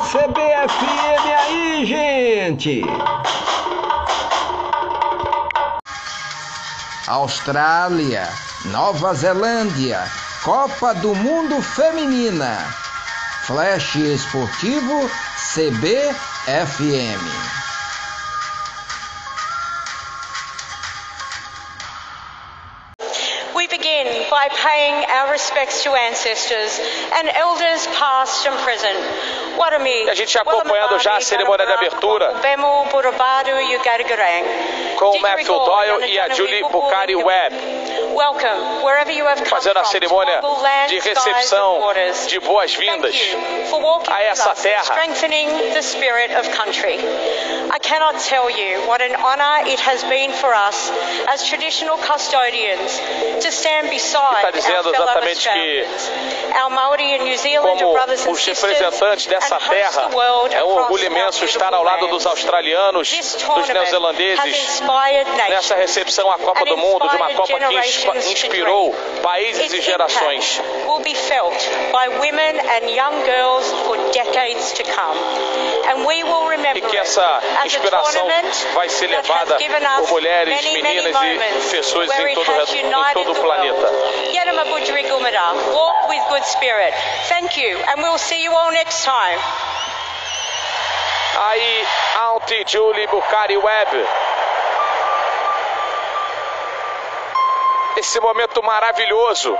CBFM aí, gente! Austrália, Nova Zelândia, Copa do Mundo Feminina. Flash Esportivo CBFM. By paying our respects to ancestors and elders past and present. A gente acompanhando já a cerimônia de abertura. Com o Matthew Doyle e a Julie Bucari Webb. Fazendo a cerimônia de recepção de boas-vindas a essa terra. I cannot tell you what an honor it has been for us as traditional custodians to stand beside Está dizendo exatamente que como os representantes dessa terra é um orgulho imenso estar ao lado dos australianos, dos neozelandeses. nessa recepção à Copa do Mundo, de uma Copa que inspirou países e gerações. Will be felt by women and young girls for decades to come, and E que essa inspiração vai ser levada por mulheres, meninas e pessoas em todo, em todo o planeta. Walk with good spirit. Thank you, and we'll see you all next time. Aí, Auntie Julie Bucari Webb. Esse momento maravilhoso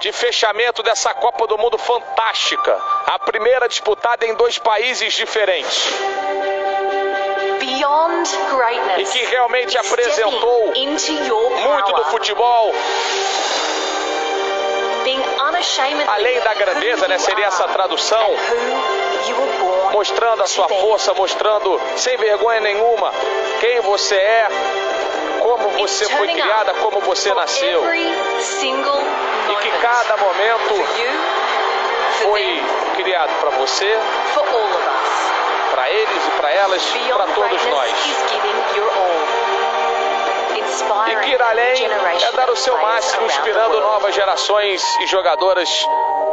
de fechamento dessa Copa do Mundo fantástica. A primeira disputada em dois países diferentes. E que realmente apresentou muito do futebol. Além da grandeza, né, seria essa tradução, mostrando a sua força, mostrando sem vergonha nenhuma quem você é, como você foi criada, como você nasceu. E que cada momento foi criado para você, para eles e para elas, para todos nós. E que ir além é dar o seu máximo, inspirando novas gerações e jogadoras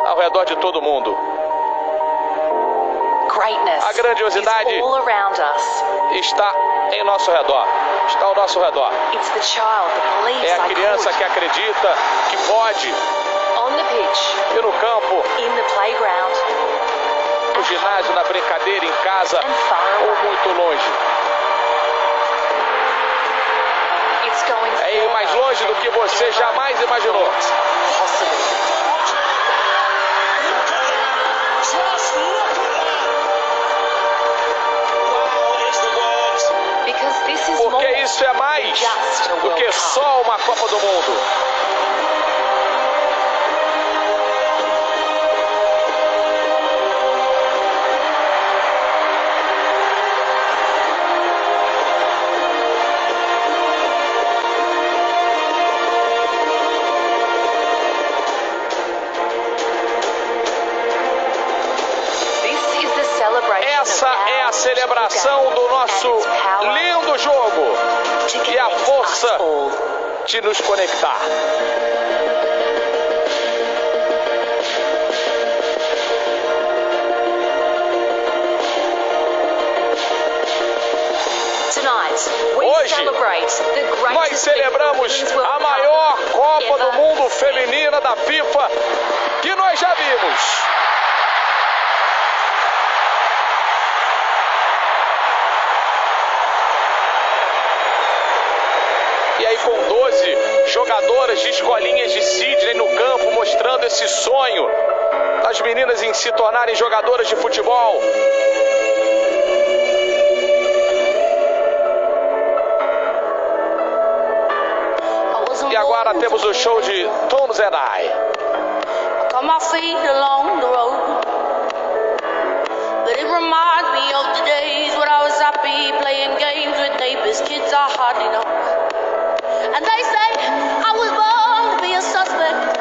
ao redor de todo o mundo. A grandiosidade está em nosso redor. Está ao nosso redor. É a criança que acredita que pode. E no campo, no ginásio, na brincadeira, em casa ou muito longe. É ir mais longe do que você jamais imaginou. Porque isso é mais do que só uma Copa do Mundo. Essa é a celebração do nosso lindo jogo e a força de nos conectar. Hoje, nós celebramos a maior Copa do Mundo feminina da FIFA que nós já vimos. E aí com 12 jogadoras de escolinhas de Sydney no campo, mostrando esse sonho das meninas em se tornarem jogadoras de futebol. E agora temos o show de Tones and I. Got my feet along the road. But it reminds me of the days when I was happy playing games with neighbors, kids I hardly know. And they say Was born to be a suspect.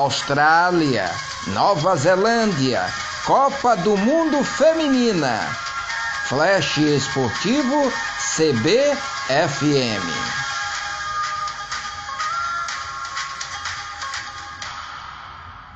Austrália, Nova Zelândia, Copa do Mundo Feminina. Flash Esportivo CBFM.